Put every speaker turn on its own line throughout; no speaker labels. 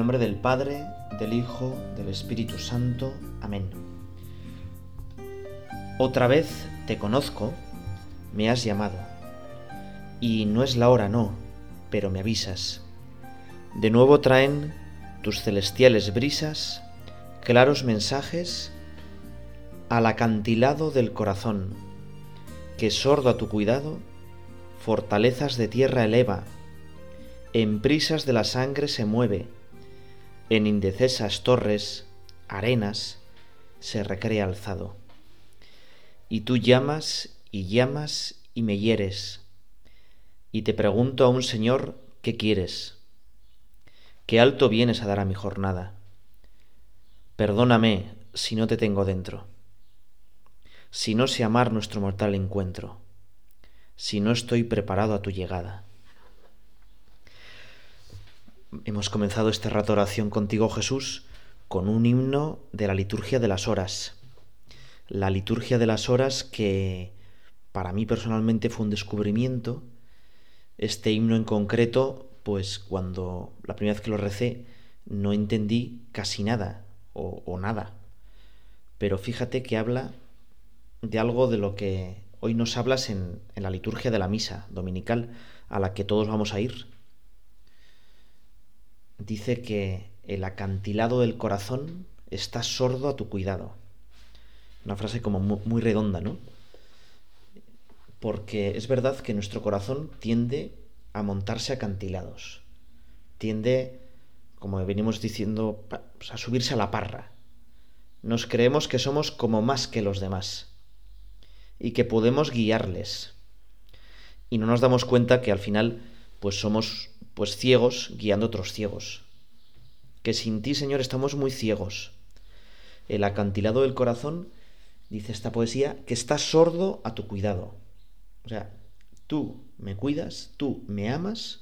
Nombre del Padre, del Hijo, del Espíritu Santo. Amén. Otra vez te conozco, me has llamado. Y no es la hora, no, pero me avisas. De nuevo traen tus celestiales brisas, claros mensajes al acantilado del corazón, que sordo a tu cuidado, fortalezas de tierra eleva, en prisas de la sangre se mueve, en indecesas torres, arenas, se recrea alzado. Y tú llamas y llamas y me hieres, y te pregunto a un Señor, ¿qué quieres? ¿Qué alto vienes a dar a mi jornada? Perdóname si no te tengo dentro, si no sé amar nuestro mortal encuentro, si no estoy preparado a tu llegada. Hemos comenzado este rato oración contigo, Jesús, con un himno de la liturgia de las horas. La liturgia de las horas que para mí personalmente fue un descubrimiento. Este himno en concreto, pues cuando la primera vez que lo recé no entendí casi nada o, nada. Pero fíjate que habla de algo de lo que hoy nos hablas en, en la liturgia de la misa dominical a la que todos vamos a ir dice que el acantilado del corazón está sordo a tu cuidado. Una frase como muy, redonda, ¿no? Porque es verdad que nuestro corazón tiende a montarse acantilados. Tiende, como venimos diciendo, pues, a subirse a la parra. Nos creemos que somos como más que los demás y que podemos guiarles. Y no nos damos cuenta que al final pues somos pues ciegos guiando otros ciegos. Que sin ti, Señor, estamos muy ciegos. El acantilado del corazón, dice esta poesía, que está sordo a tu cuidado. O sea, tú me cuidas, tú me amas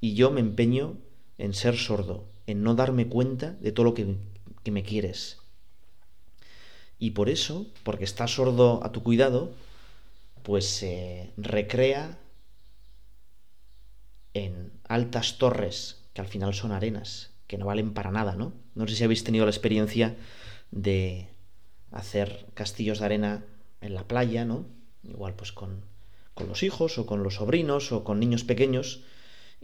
y yo me empeño en ser sordo, en no darme cuenta de todo lo que, que me quieres. Y por eso, porque está sordo a tu cuidado, pues se recrea en altas torres que al final son arenas, que no valen para nada, ¿no? No sé si habéis tenido la experiencia de hacer castillos de arena en la playa, ¿no? Igual pues con, con los hijos o con los sobrinos o con niños pequeños.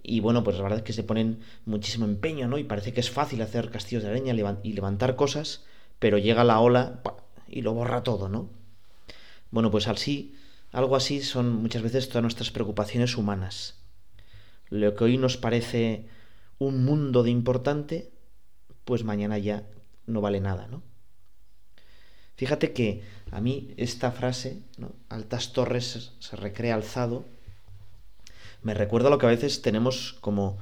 Y bueno, pues la verdad es que se ponen muchísimo empeño, ¿no? Y parece que es fácil hacer castillos de arena y levantar cosas, pero llega la ola y lo borra todo, ¿no? Bueno, pues así, algo así son muchas veces todas nuestras preocupaciones humanas lo que hoy nos parece un mundo de importante, pues mañana ya no vale nada, ¿no? Fíjate que a mí esta frase, ¿no? altas torres se recrea alzado, me recuerda lo que a veces tenemos como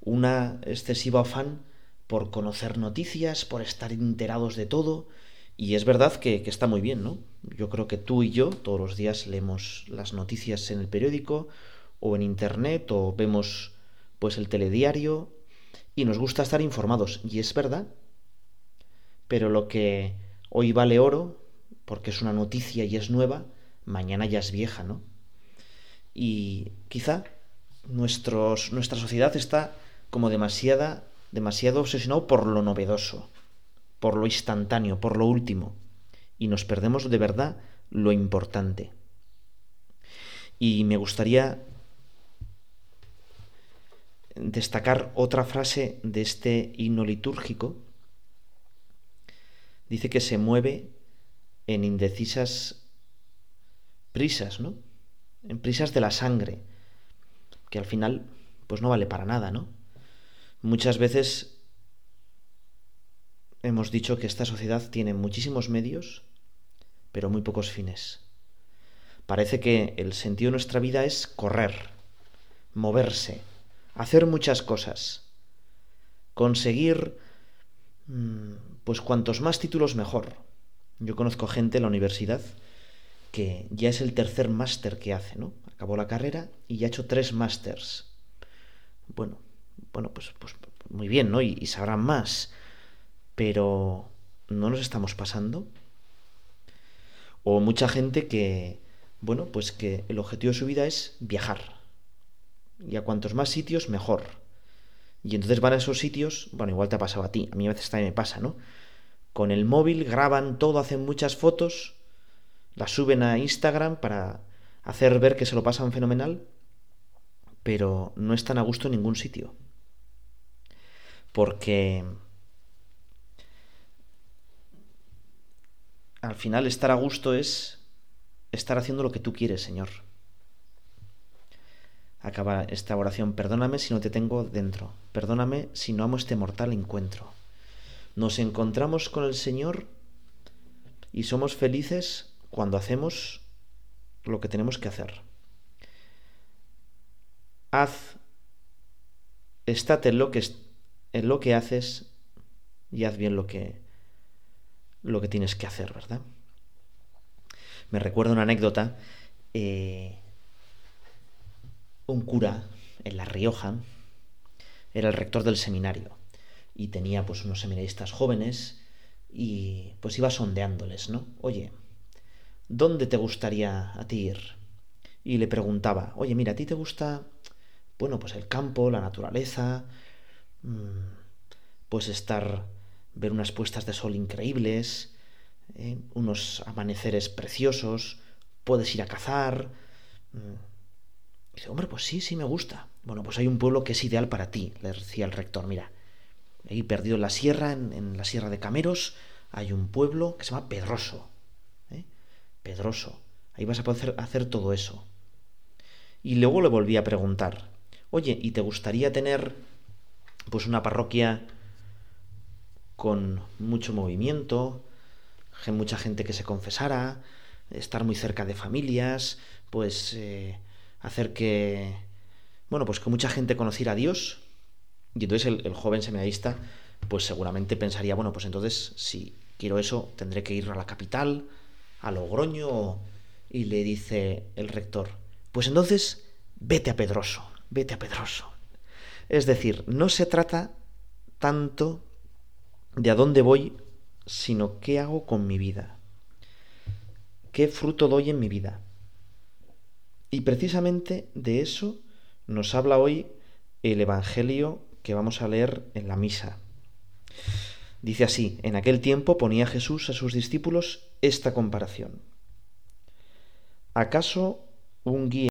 una excesivo afán por conocer noticias, por estar enterados de todo, y es verdad que, que, está muy bien, ¿no? Yo creo que tú y yo todos los días leemos las noticias en el periódico o en internet o vemos pues el telediario y nos gusta estar informados y es verdad. Pero lo que hoy vale oro porque es una noticia y es nueva, mañana ya es vieja, ¿no? Y quizá nuestros, nuestra sociedad está como demasiada, demasiado obsesionado por lo novedoso, por lo instantáneo, por lo último, y nos perdemos de verdad lo importante. Y me gustaría destacar otra frase de este himno litúrgico. Dice que se mueve en indecisas prisas, ¿no? En prisas de la sangre, que al final pues no vale para nada, ¿no? Muchas veces hemos dicho que esta sociedad tiene muchísimos medios, pero muy pocos fines. Parece que el sentido de nuestra vida es correr, moverse, hacer muchas cosas, conseguir mm, pues cuantos más títulos mejor. Yo conozco gente en la universidad que ya es el tercer máster que hace, ¿no? Acabó la carrera y ya ha hecho tres másters. Bueno, bueno, pues, pues muy bien, ¿no? Y, y sabrán más. Pero ¿no nos estamos pasando? O mucha gente que, bueno, pues que el objetivo de su vida es viajar y a cuantos más sitios mejor. Y entonces van a esos sitios, bueno, igual te ha pasado a ti, a mí a veces también me pasa, ¿no? Con el móvil graban todo, hacen muchas fotos, las suben a Instagram para hacer ver que se lo pasan fenomenal, pero no están a gusto en ningún sitio. Porque al final estar a gusto es estar haciendo lo que tú quieres, Señor. Acaba esta oración, perdóname si no te tengo dentro, perdóname si no amo este mortal encuentro. Nos encontramos con el Señor y somos felices cuando hacemos lo que tenemos que hacer. Haz, estate en lo que, en lo que haces y haz bien lo que, lo que tienes que hacer, ¿verdad? Me recuerdo una anécdota. Eh, un cura en La Rioja era el rector del seminario y tenía pues unos seminaristas jóvenes y pues iba sondeándoles, ¿no? Oye, ¿dónde te gustaría a ti ir? Y le preguntaba, oye, mira, ¿a ti te gusta, bueno, pues el campo, la naturaleza, mm, pues estar, ver unas puestas de sol increíbles, ¿eh? unos amaneceres preciosos, puedes ir a cazar. Mm. dice, hombre, pues sí, sí me gusta. Bueno, pues hay un pueblo que es ideal para ti, le decía el rector. Mira, ahí perdido en la sierra, en, la sierra de Cameros, hay un pueblo que se llama Pedroso. ¿eh? Pedroso. Ahí vas a poder hacer todo eso. Y luego le volví a preguntar, oye, ¿y te gustaría tener pues una parroquia con mucho movimiento, mucha gente que se confesara, estar muy cerca de familias, pues eh, hacer que, bueno, pues que mucha gente conociera a Dios. Y entonces el, joven seminarista, pues seguramente pensaría, bueno, pues entonces si quiero eso, tendré que ir a la capital, a Logroño, y le dice el rector, pues entonces vete a Pedroso, vete a Pedroso. Es decir, no se trata tanto de a dónde voy sino qué hago con mi vida. ¿Qué fruto doy en mi vida? Y precisamente de eso nos habla hoy el Evangelio que vamos a leer en la misa. Dice así, en aquel tiempo ponía Jesús a sus discípulos esta comparación. ¿Acaso un guía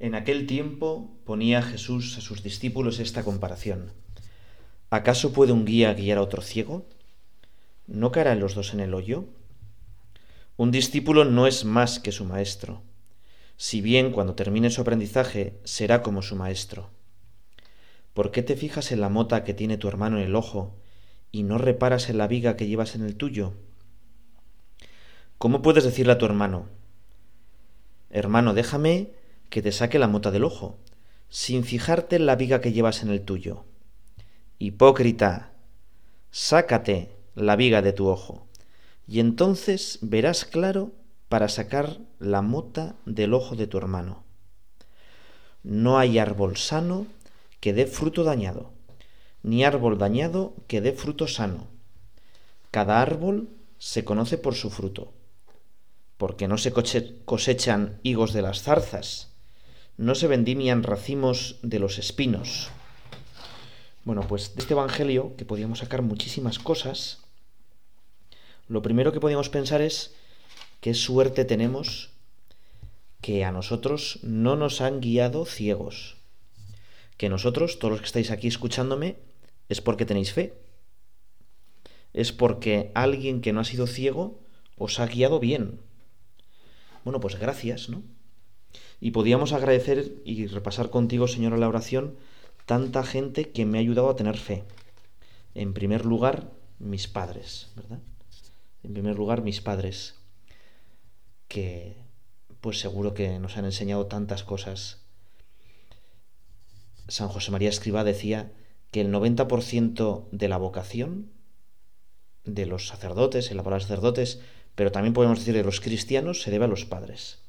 En aquel tiempo ponía Jesús a sus discípulos esta comparación. ¿Acaso puede un guía guiar a otro ciego? ¿No caerán los dos en el hoyo? Un discípulo no es más que su maestro, si bien cuando termine su aprendizaje será como su maestro. ¿Por qué te fijas en la mota que tiene tu hermano en el ojo y no reparas en la viga que llevas en el tuyo? ¿Cómo puedes decirle a tu hermano, hermano, déjame que te saque la mota del ojo, sin fijarte en la viga que llevas en el tuyo. Hipócrita, sácate la viga de tu ojo, y entonces verás claro para sacar la mota del ojo de tu hermano. No hay árbol sano que dé fruto dañado, ni árbol dañado que dé fruto sano. Cada árbol se conoce por su fruto, porque no se cosechan higos de las zarzas, no se vendimian racimos de los espinos. Bueno, pues de este Evangelio, que podíamos sacar muchísimas cosas, lo primero que podíamos pensar es qué suerte tenemos que a nosotros no nos han guiado ciegos. Que nosotros, todos los que estáis aquí escuchándome, es porque tenéis fe. Es porque alguien que no ha sido ciego os ha guiado bien. Bueno, pues gracias, ¿no? Y podíamos agradecer y repasar contigo, Señora, la oración tanta gente que me ha ayudado a tener fe. En primer lugar, mis padres, ¿verdad? En primer lugar, mis padres, que pues seguro que nos han enseñado tantas cosas. San José María Escriba decía que el 90% de la vocación de los sacerdotes, en la palabra sacerdotes, pero también podemos decir de los cristianos, se debe a los padres.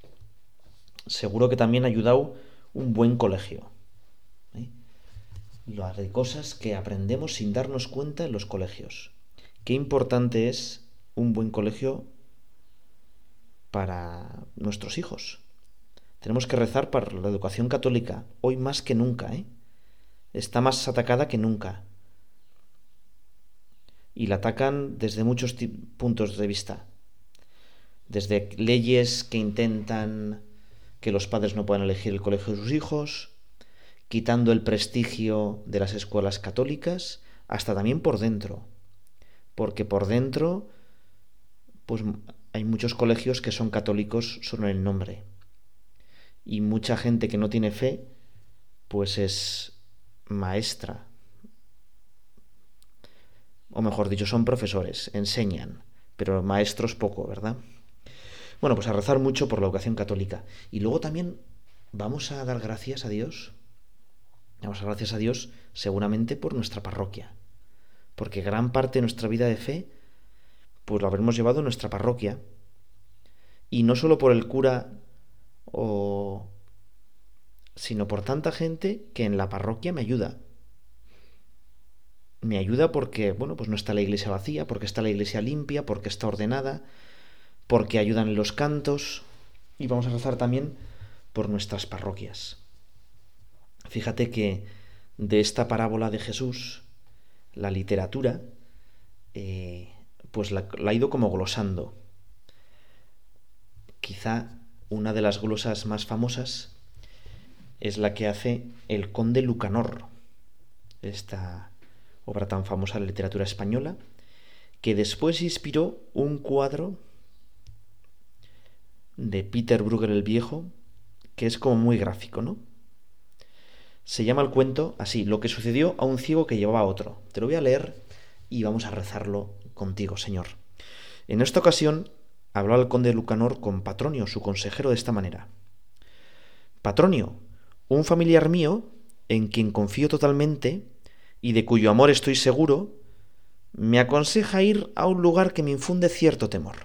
Seguro que también ha ayudado un buen colegio. ¿eh? Las cosas que aprendemos sin darnos cuenta en los colegios. Qué importante es un buen colegio para nuestros hijos. Tenemos que rezar para la educación católica, hoy más que nunca, ¿eh? Está más atacada que nunca. Y la atacan desde muchos puntos de vista. Desde leyes que intentan que los padres no puedan elegir el colegio de sus hijos, quitando el prestigio de las escuelas católicas, hasta también por dentro. Porque por dentro, pues hay muchos colegios que son católicos solo en el nombre. Y mucha gente que no tiene fe, pues es maestra. O mejor dicho, son profesores, enseñan, pero maestros poco, ¿verdad? Bueno, pues a rezar mucho por la educación católica. Y luego también vamos a dar gracias a Dios. Vamos a dar gracias a Dios seguramente por nuestra parroquia. Porque gran parte de nuestra vida de fe, pues lo habremos llevado en nuestra parroquia. Y no solo por el cura o sino por tanta gente que en la parroquia me ayuda. Me ayuda porque, bueno, pues no está la iglesia vacía, porque está la iglesia limpia, porque está ordenada, porque ayudan los cantos y vamos a rezar también por nuestras parroquias. Fíjate que de esta parábola de Jesús, la literatura, eh, pues la, la ha ido como glosando. Quizá una de las glosas más famosas es la que hace el conde Lucanor, esta obra tan famosa de la literatura española, que después inspiró un cuadro de Peter Bruegel el Viejo, que es como muy gráfico, ¿no? Se llama el cuento así, lo que sucedió a un ciego que llevaba a otro. Te lo voy a leer y vamos a rezarlo contigo, Señor. En esta ocasión habló el conde Lucanor con Patronio, su consejero, de esta manera. Patronio, un familiar mío, en quien confío totalmente y de cuyo amor estoy seguro, me aconseja ir a un lugar que me infunde cierto temor.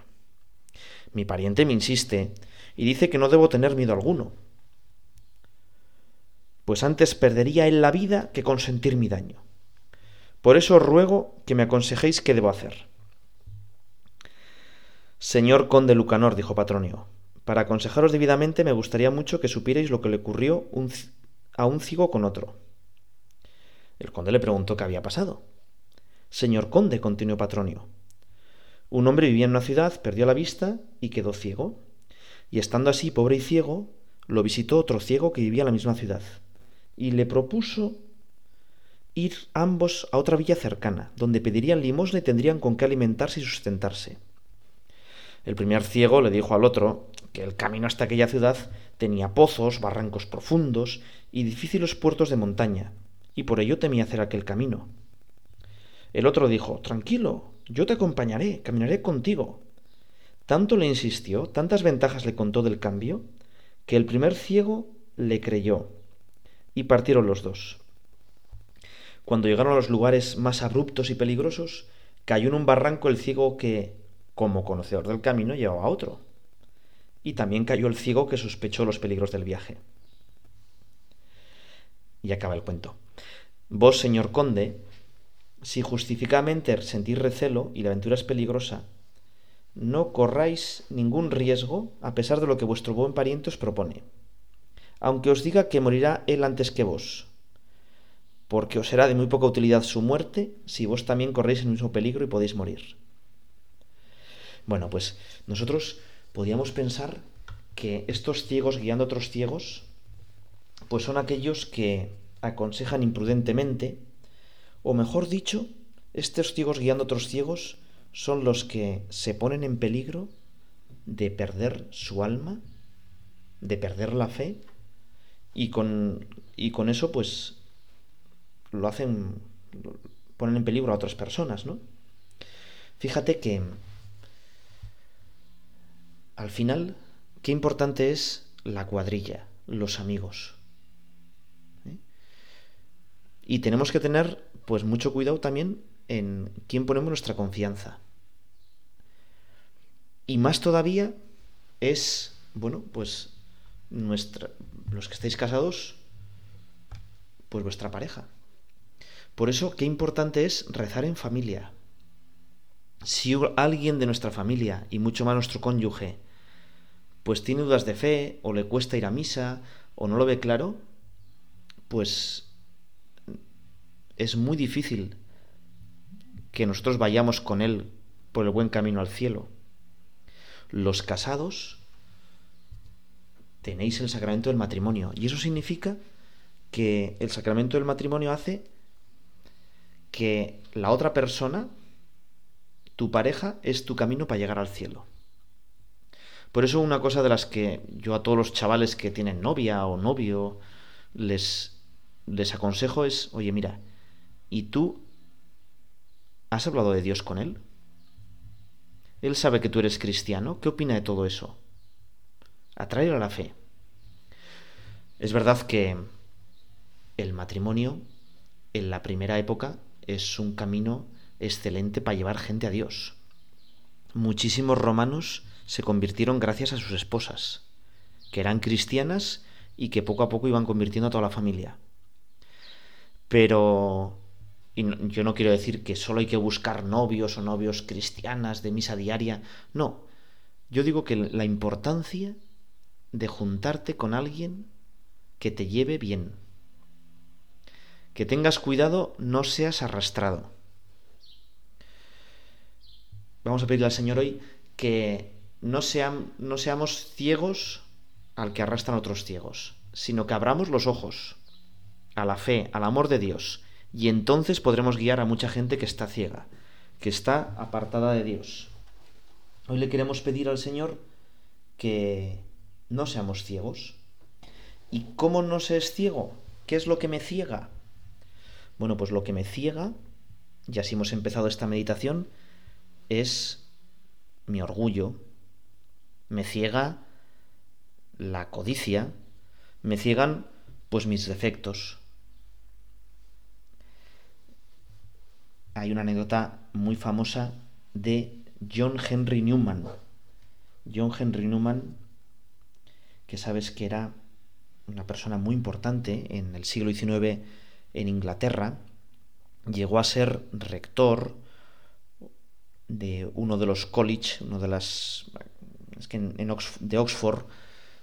Mi pariente me insiste y dice que no debo tener miedo alguno, pues antes perdería él la vida que consentir mi daño. Por eso os ruego que me aconsejéis qué debo hacer. Señor conde Lucanor, dijo Patronio, para aconsejaros debidamente me gustaría mucho que supierais lo que le ocurrió a un ciego con otro. El conde le preguntó qué había pasado. Señor conde, continuó Patronio, un hombre vivía en una ciudad, perdió la vista y quedó ciego. Y estando así, pobre y ciego, lo visitó otro ciego que vivía en la misma ciudad. Y le propuso ir ambos a otra villa cercana, donde pedirían limosna y tendrían con qué alimentarse y sustentarse. El primer ciego le dijo al otro que el camino hasta aquella ciudad tenía pozos, barrancos profundos y difíciles puertos de montaña, y por ello temía hacer aquel camino. El otro dijo Tranquilo, yo te acompañaré, caminaré contigo. Tanto le insistió, tantas ventajas le contó del cambio, que el primer ciego le creyó, y partieron los dos. Cuando llegaron a los lugares más abruptos y peligrosos, cayó en un barranco el ciego que, como conocedor del camino, llevaba a otro. Y también cayó el ciego que sospechó los peligros del viaje. Y acaba el cuento. Vos, señor conde, si justificadamente sentís recelo y la aventura es peligrosa, no corráis ningún riesgo a pesar de lo que vuestro buen pariente os propone, aunque os diga que morirá él antes que vos, porque os será de muy poca utilidad su muerte si vos también corréis el mismo peligro y podéis morir. Bueno, pues nosotros podíamos pensar que estos ciegos guiando a otros ciegos, pues son aquellos que aconsejan imprudentemente, o mejor dicho, estos ciegos guiando a otros ciegos son los que se ponen en peligro de perder su alma, de perder la fe, y con, y con eso pues lo hacen, ponen en peligro a otras personas, ¿no? Fíjate que al final, qué importante es la cuadrilla, los amigos. ¿eh? Y tenemos que tener, pues, mucho cuidado también en quién ponemos nuestra confianza. Y más todavía es, bueno, pues nuestra, los que estáis casados, pues vuestra pareja. Por eso, qué importante es rezar en familia. Si alguien de nuestra familia, y mucho más nuestro cónyuge, pues tiene dudas de fe, o le cuesta ir a misa, o no lo ve claro, pues es muy difícil que nosotros vayamos con él por el buen camino al cielo. Los casados tenéis el sacramento del matrimonio. Y eso significa que el sacramento del matrimonio hace que la otra persona, tu pareja, es tu camino para llegar al cielo. Por eso una cosa de las que yo a todos los chavales que tienen novia o novio les, les aconsejo es, oye mira, ¿y tú has hablado de Dios con él? Él sabe que tú eres cristiano. ¿Qué opina de todo eso? atraer a la fe. Es verdad que el matrimonio en la primera época es un camino excelente para llevar gente a Dios. Muchísimos romanos se convirtieron gracias a sus esposas, que eran cristianas y que poco a poco iban convirtiendo a toda la familia. Pero yo no quiero decir que solo hay que buscar novios o novios cristianas de misa diaria, no. Yo digo que la importancia de juntarte con alguien que te lleve bien. Que tengas cuidado, no seas arrastrado. Vamos a pedirle al Señor hoy que no, no seamos ciegos al que arrastran otros ciegos, sino que abramos los ojos a la fe, al amor de Dios, y entonces podremos guiar a mucha gente que está ciega, que está apartada de Dios. Hoy le queremos pedir al Señor que no seamos ciegos. ¿Y cómo no se es ciego? ¿Qué es lo que me ciega? Bueno, pues lo que me ciega, ya si hemos empezado esta meditación, es mi orgullo, me ciega la codicia, me ciegan pues mis defectos. Hay una anécdota muy famosa de John Henry Newman. John Henry Newman que sabes que era una persona muy importante en el siglo XIX en Inglaterra, llegó a ser rector de uno de los college, uno de las es que en, de Oxford,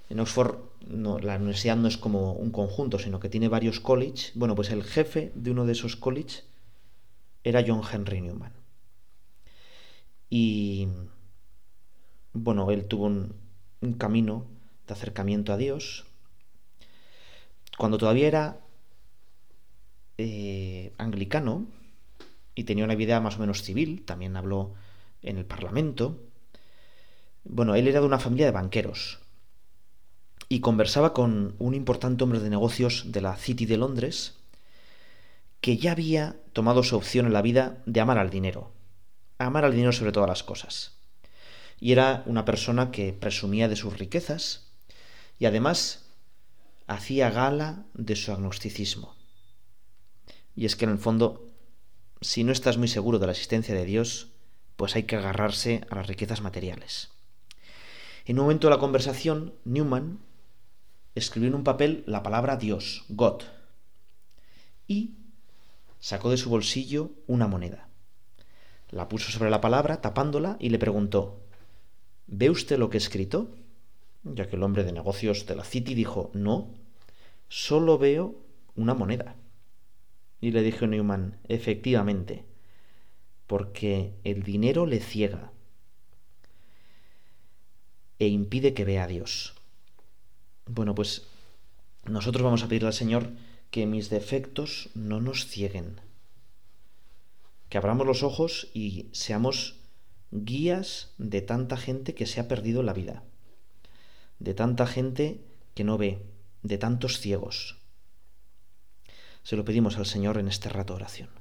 en Oxford no, la universidad no es como un conjunto, sino que tiene varios college. Bueno, pues el jefe de uno de esos college era John Henry Newman. Y bueno, él tuvo un, camino de acercamiento a Dios, cuando todavía era eh, anglicano y tenía una vida más o menos civil, también habló en el Parlamento, bueno, él era de una familia de banqueros y conversaba con un importante hombre de negocios de la City de Londres que ya había tomado su opción en la vida de amar al dinero, amar al dinero sobre todas las cosas. Y era una persona que presumía de sus riquezas, y además hacía gala de su agnosticismo. Y es que en el fondo, si no estás muy seguro de la existencia de Dios, pues hay que agarrarse a las riquezas materiales. En un momento de la conversación, Newman escribió en un papel la palabra Dios, God, y sacó de su bolsillo una moneda. La puso sobre la palabra, tapándola, y le preguntó, ¿Ve usted lo que he escrito? ya que el hombre de negocios de la City dijo, no, solo veo una moneda. Y le dijo Newman, efectivamente, porque el dinero le ciega e impide que vea a Dios. Bueno, pues nosotros vamos a pedirle al Señor que mis defectos no nos cieguen, que abramos los ojos y seamos guías de tanta gente que se ha perdido la vida de tanta gente que no ve, de tantos ciegos. Se lo pedimos al Señor en este rato de oración.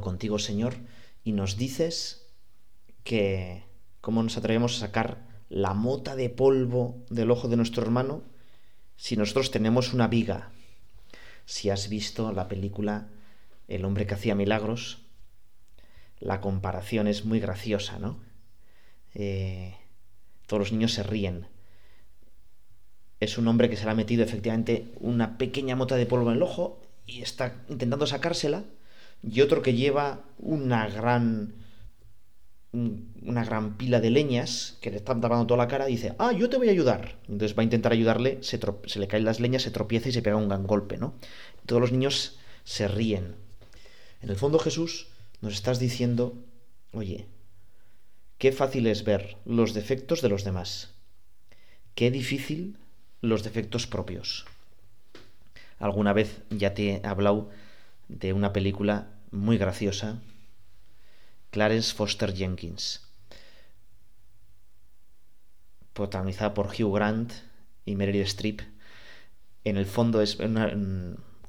Contigo, Señor, y nos dices que cómo nos atrevemos a sacar la mota de polvo del ojo de nuestro hermano si nosotros tenemos una viga. Si has visto la película El hombre que hacía milagros, la comparación es muy graciosa, ¿no? Eh, todos los niños se ríen. Es un hombre que se le ha metido efectivamente una pequeña mota de polvo en el ojo y está intentando sacársela y otro que lleva una gran una gran pila de leñas que le están tapando toda la cara y dice, ah, yo te voy a ayudar. Entonces va a intentar ayudarle, se, se, le caen las leñas, se tropieza y se pega un gran golpe, ¿no? Todos los niños se ríen. En el fondo Jesús nos estás diciendo, oye, qué fácil es ver los defectos de los demás. Qué difícil los defectos propios. Alguna vez ya te he hablado de una película muy graciosa, Clarence Foster Jenkins, protagonizada por Hugh Grant y Meryl Streep. En el fondo es una,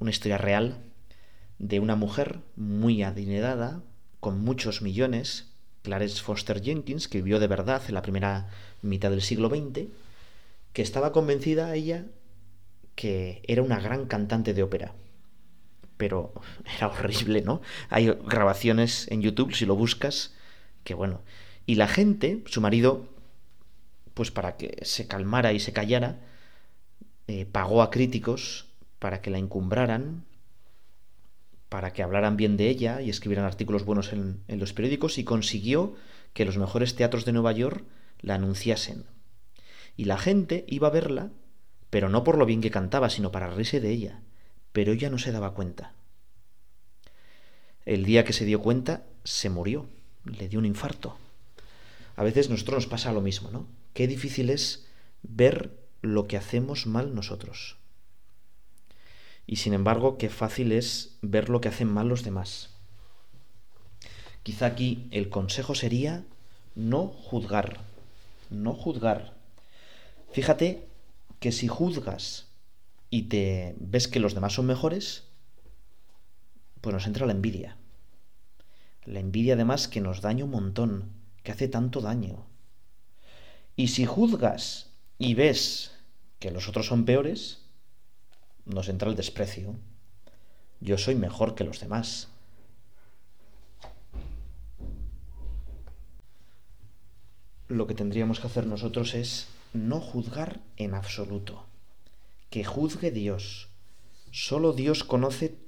historia real de una mujer muy adinerada, con muchos millones, Clarence Foster Jenkins, que vivió de verdad en la primera mitad del siglo XX, que estaba convencida ella que era una gran cantante de ópera pero era horrible, ¿no? Hay grabaciones en YouTube, si lo buscas, que bueno. Y la gente, su marido, pues para que se calmara y se callara, eh, pagó a críticos para que la encumbraran, para que hablaran bien de ella y escribieran artículos buenos en, en los periódicos y consiguió que los mejores teatros de Nueva York la anunciasen. Y la gente iba a verla, pero no por lo bien que cantaba, sino para reírse de ella pero ella no se daba cuenta. El día que se dio cuenta, se murió, le dio un infarto. A veces a nosotros nos pasa lo mismo, ¿no? Qué difícil es ver lo que hacemos mal nosotros. Y sin embargo, qué fácil es ver lo que hacen mal los demás. Quizá aquí el consejo sería no juzgar, no juzgar. Fíjate que si juzgas y te ves que los demás son mejores, pues nos entra la envidia. La envidia además que nos daña un montón, que hace tanto daño. Y si juzgas y ves que los otros son peores, nos entra el desprecio. Yo soy mejor que los demás. Lo que tendríamos que hacer nosotros es no juzgar en absoluto que juzgue Dios. Solo Dios conoce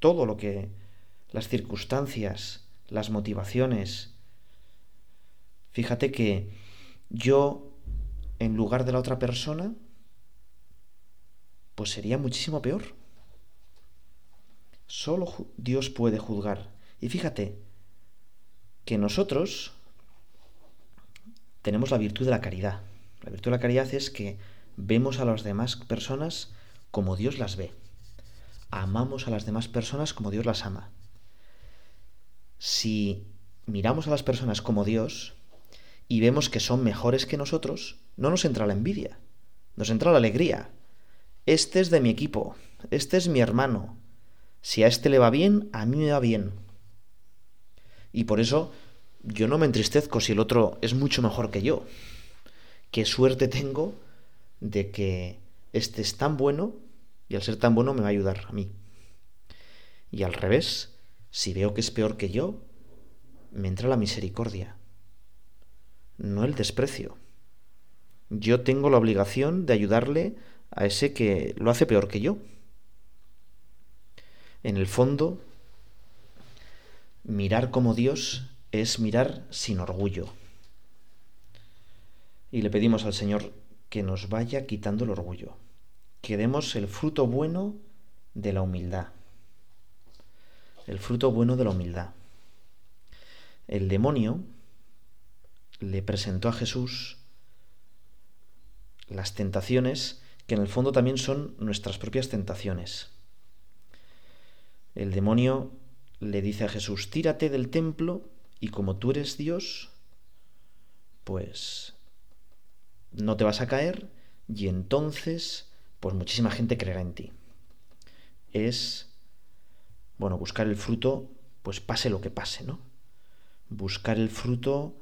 todo lo que las circunstancias, las motivaciones. Fíjate que yo, en lugar de la otra persona, pues sería muchísimo peor. Solo Dios puede juzgar. Y fíjate que nosotros tenemos la virtud de la caridad. La virtud de la caridad es que vemos a las demás personas como Dios las ve. Amamos a las demás personas como Dios las ama. Si miramos a las personas como Dios y vemos que son mejores que nosotros, no nos entra la envidia, nos entra la alegría. Este es de mi equipo, este es mi hermano. Si a este le va bien, a mí me va bien. Y por eso yo no me entristezco si el otro es mucho mejor que yo. Qué suerte tengo de que este es tan bueno y al ser tan bueno me va a ayudar a mí. Y al revés, si veo que es peor que yo, me entra la misericordia, no el desprecio. Yo tengo la obligación de ayudarle a ese que lo hace peor que yo. En el fondo, mirar como Dios es mirar sin orgullo. Y le pedimos al Señor que nos vaya quitando el orgullo, que demos el fruto bueno de la humildad. El fruto bueno de la humildad. El demonio le presentó a Jesús las tentaciones que en el fondo también son nuestras propias tentaciones. El demonio le dice a Jesús, tírate del templo y como tú eres Dios, pues no te vas a caer y entonces, pues muchísima gente creerá en ti. Es, bueno, buscar el fruto, pues pase lo que pase, ¿no? Buscar el fruto,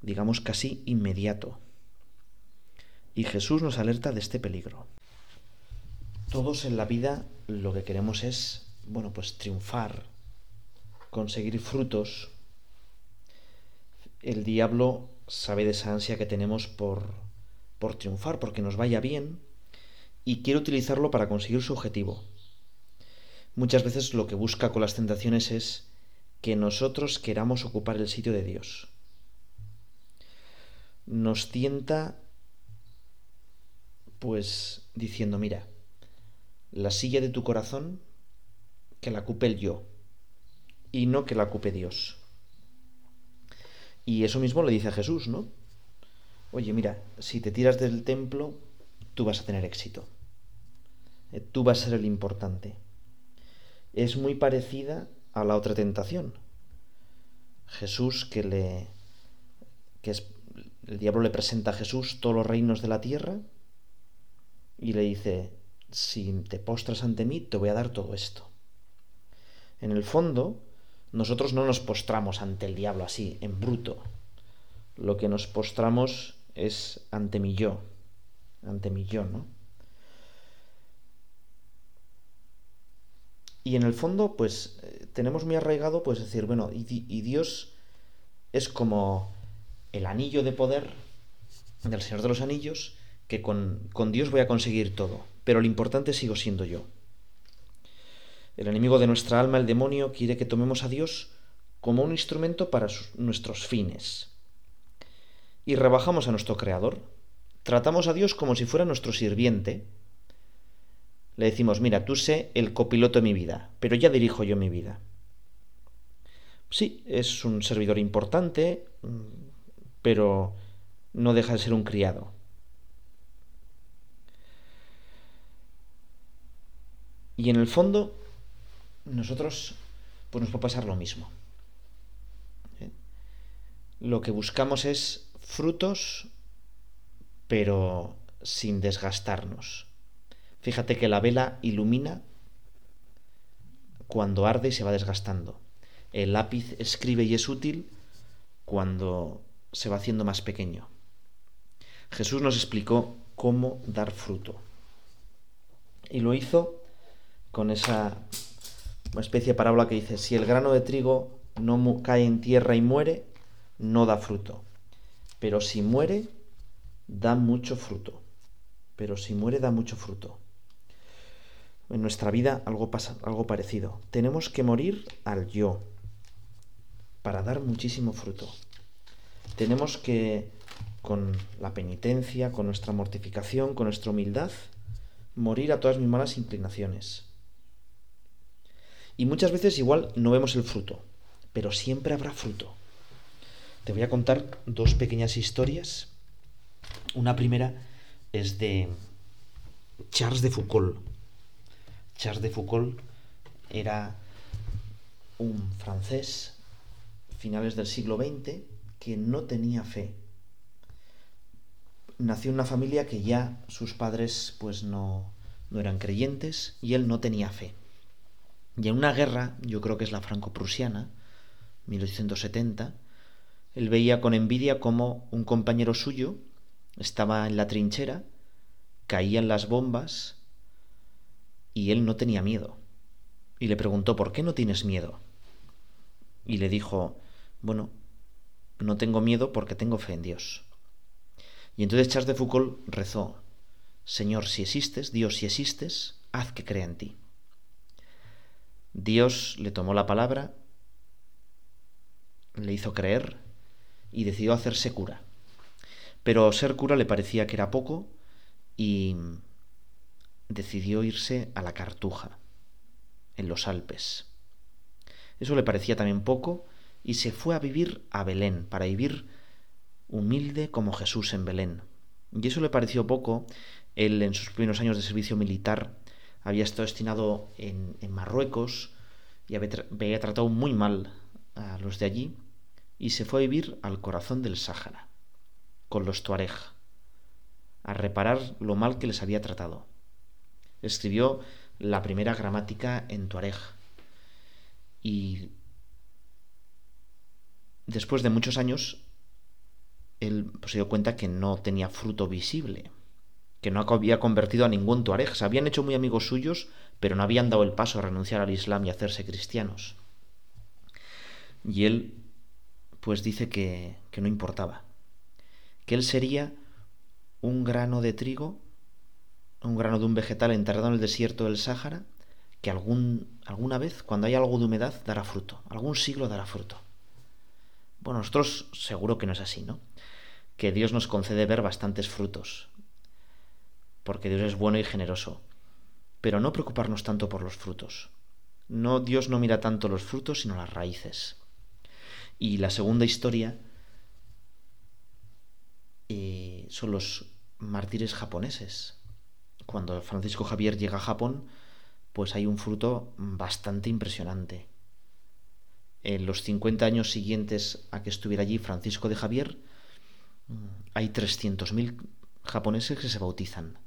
digamos, casi inmediato. Y Jesús nos alerta de este peligro. Todos en la vida lo que queremos es, bueno, pues triunfar, conseguir frutos. El diablo sabe de esa ansia que tenemos por, por triunfar, porque nos vaya bien, y quiere utilizarlo para conseguir su objetivo. Muchas veces lo que busca con las tentaciones es que nosotros queramos ocupar el sitio de Dios. Nos tienta pues diciendo, mira, la silla de tu corazón, que la ocupe el yo, y no que la ocupe Dios. Y eso mismo le dice a Jesús, ¿no? Oye, mira, si te tiras del templo, tú vas a tener éxito. Eh, tú vas a ser el importante. Es muy parecida a la otra tentación. Jesús que le que es el diablo le presenta a Jesús todos los reinos de la tierra y le dice, si te postras ante mí, te voy a dar todo esto. En el fondo, nosotros no nos postramos ante el diablo así, en bruto. Lo que nos postramos es ante mi yo, ante mi yo, ¿no? Y en el fondo, pues, eh, tenemos muy arraigado, pues, decir, bueno, y, Dios es como el anillo de poder del Señor de los Anillos, que con, con Dios voy a conseguir todo, pero lo importante sigo siendo yo. El enemigo de nuestra alma, el demonio, quiere que tomemos a Dios como un instrumento para nuestros fines. Y rebajamos a nuestro Creador. Tratamos a Dios como si fuera nuestro sirviente. Le decimos, mira, tú sé el copiloto de mi vida, pero ya dirijo yo mi vida. Sí, es un servidor importante, mm, pero no deja de ser un criado. Y en el fondo, nosotros, pues nos puede pasar lo mismo. ¿Eh? Lo que buscamos es frutos, pero sin desgastarnos. Fíjate que la vela ilumina cuando arde y se va desgastando. El lápiz escribe y es útil cuando se va haciendo más pequeño. Jesús nos explicó cómo dar fruto. Y lo hizo con esa especie de parábola que dice, si el grano de trigo no cae en tierra y muere, no da fruto. Pero si muere, da mucho fruto. Pero si muere, da mucho fruto. En nuestra vida algo pasa, algo parecido. Tenemos que morir al yo para dar muchísimo fruto. Tenemos que, con la penitencia, con nuestra mortificación, con nuestra humildad, morir a todas mis malas inclinaciones y muchas veces igual no vemos el fruto, pero siempre habrá fruto. Te voy a contar dos pequeñas historias. Una primera es de Charles de Foucault. Charles de Foucault era un francés, finales del siglo XX, que no tenía fe. Nació en una familia que ya sus padres pues no, no eran creyentes y él no tenía fe. Y en una guerra, yo creo que es la franco-prusiana, 1870, él veía con envidia cómo un compañero suyo estaba en la trinchera, caían las bombas y él no tenía miedo. Y le preguntó, ¿por qué no tienes miedo? Y le dijo, bueno, no tengo miedo porque tengo fe en Dios. Y entonces Charles de Foucault rezó, Señor, si existes, Dios, si existes, haz que crea en ti. Dios le tomó la palabra, le hizo creer y decidió hacerse cura. Pero ser cura le parecía que era poco y decidió irse a la Cartuja, en los Alpes. Eso le parecía también poco y se fue a vivir a Belén, para vivir humilde como Jesús en Belén. Y eso le pareció poco. Él en sus primeros años de servicio militar había estado destinado en, Marruecos y había, tratado muy mal a los de allí y se fue a vivir al corazón del Sáhara, con los Tuareg, a reparar lo mal que les había tratado. Escribió la primera gramática en Tuareg y después de muchos años él pues, se dio cuenta que no tenía fruto visible, que no había convertido a ningún tuareg. Se habían hecho muy amigos suyos, pero no habían dado el paso a renunciar al Islam y hacerse cristianos. Y él, pues dice que, que no importaba, que él sería un grano de trigo, un grano de un vegetal enterrado en el desierto del Sáhara, que algún, alguna vez, cuando hay algo de humedad, dará fruto, algún siglo dará fruto. Bueno, nosotros seguro que no es así, ¿no? Que Dios nos concede ver bastantes frutos, porque Dios es bueno y generoso, pero no preocuparnos tanto por los frutos. No, Dios no mira tanto los frutos, sino las raíces. Y la segunda historia eh, son los mártires japoneses. Cuando Francisco Javier llega a Japón, pues hay un fruto bastante impresionante. En los 50 años siguientes a que estuviera allí Francisco de Javier, mm, hay 300.000 japoneses que se bautizan,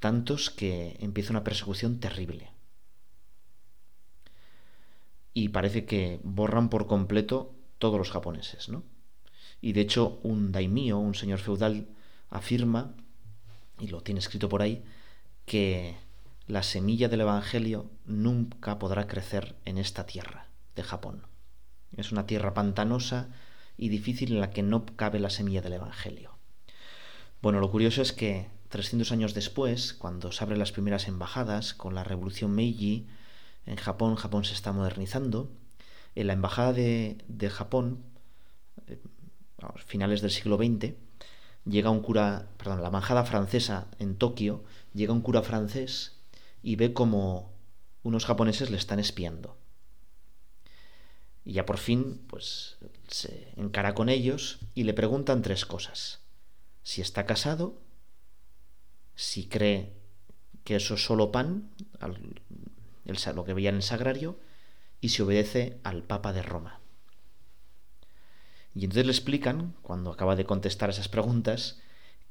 tantos que empieza una persecución terrible. Y parece que borran por completo todos los japoneses, ¿no? Y de hecho un daimio, un señor feudal, afirma, y lo tiene escrito por ahí, que la semilla del Evangelio nunca podrá crecer en esta tierra de Japón. Es una tierra pantanosa y difícil en la que no cabe la semilla del Evangelio. Bueno, lo curioso es que 300 años después, cuando se abren las primeras embajadas con la revolución Meiji, en Japón, Japón se está modernizando, en la embajada de, Japón, eh, a finales del siglo XX, llega un cura, perdón, la embajada francesa en Tokio, llega un cura francés y ve como unos japoneses le están espiando. Y ya por fin, pues se encara con ellos y le preguntan tres cosas. Si está casado, si cree que eso es solo pan, lo que veía en el sagrario, y si obedece al Papa de Roma. Y entonces le explican, cuando acaba de contestar esas preguntas,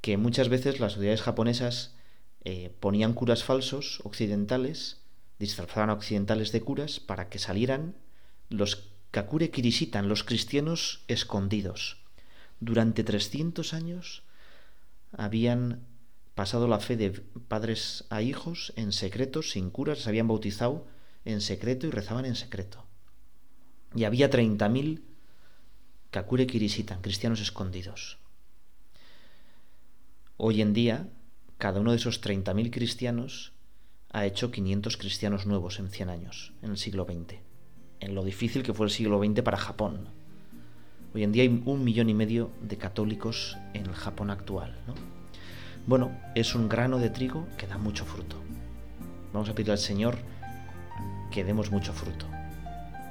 que muchas veces las autoridades japonesas eh, ponían curas falsos occidentales, disfrazaban a occidentales de curas para que salieran los Kakure Kirishitan, los cristianos escondidos. Durante 300 años habían pasado la fe de padres a hijos en secreto, sin curas, se habían bautizado en secreto y rezaban en secreto. Y había 30.000 Kakure Kirishitan, cristianos escondidos. Hoy en día, cada uno de esos 30.000 cristianos ha hecho 500 cristianos nuevos en 100 años, en el siglo XX en lo difícil que fue el siglo XX para Japón. Hoy en día hay un millón y medio de católicos en el Japón actual. Bueno, es un grano de trigo que da mucho fruto. Vamos a pedir al Señor que demos mucho fruto.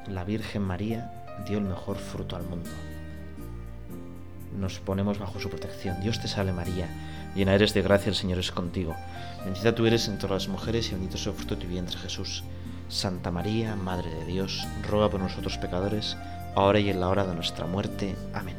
La Virgen María dio el mejor fruto al mundo. Nos ponemos bajo su protección. Dios te salve María, llena eres de gracia, el Señor es contigo. Bendita tú eres entre las mujeres y bendito es el fruto de tu vientre Jesús. Santa María, Madre de Dios, ruega por nosotros pecadores, ahora y en la hora de nuestra muerte. Amén.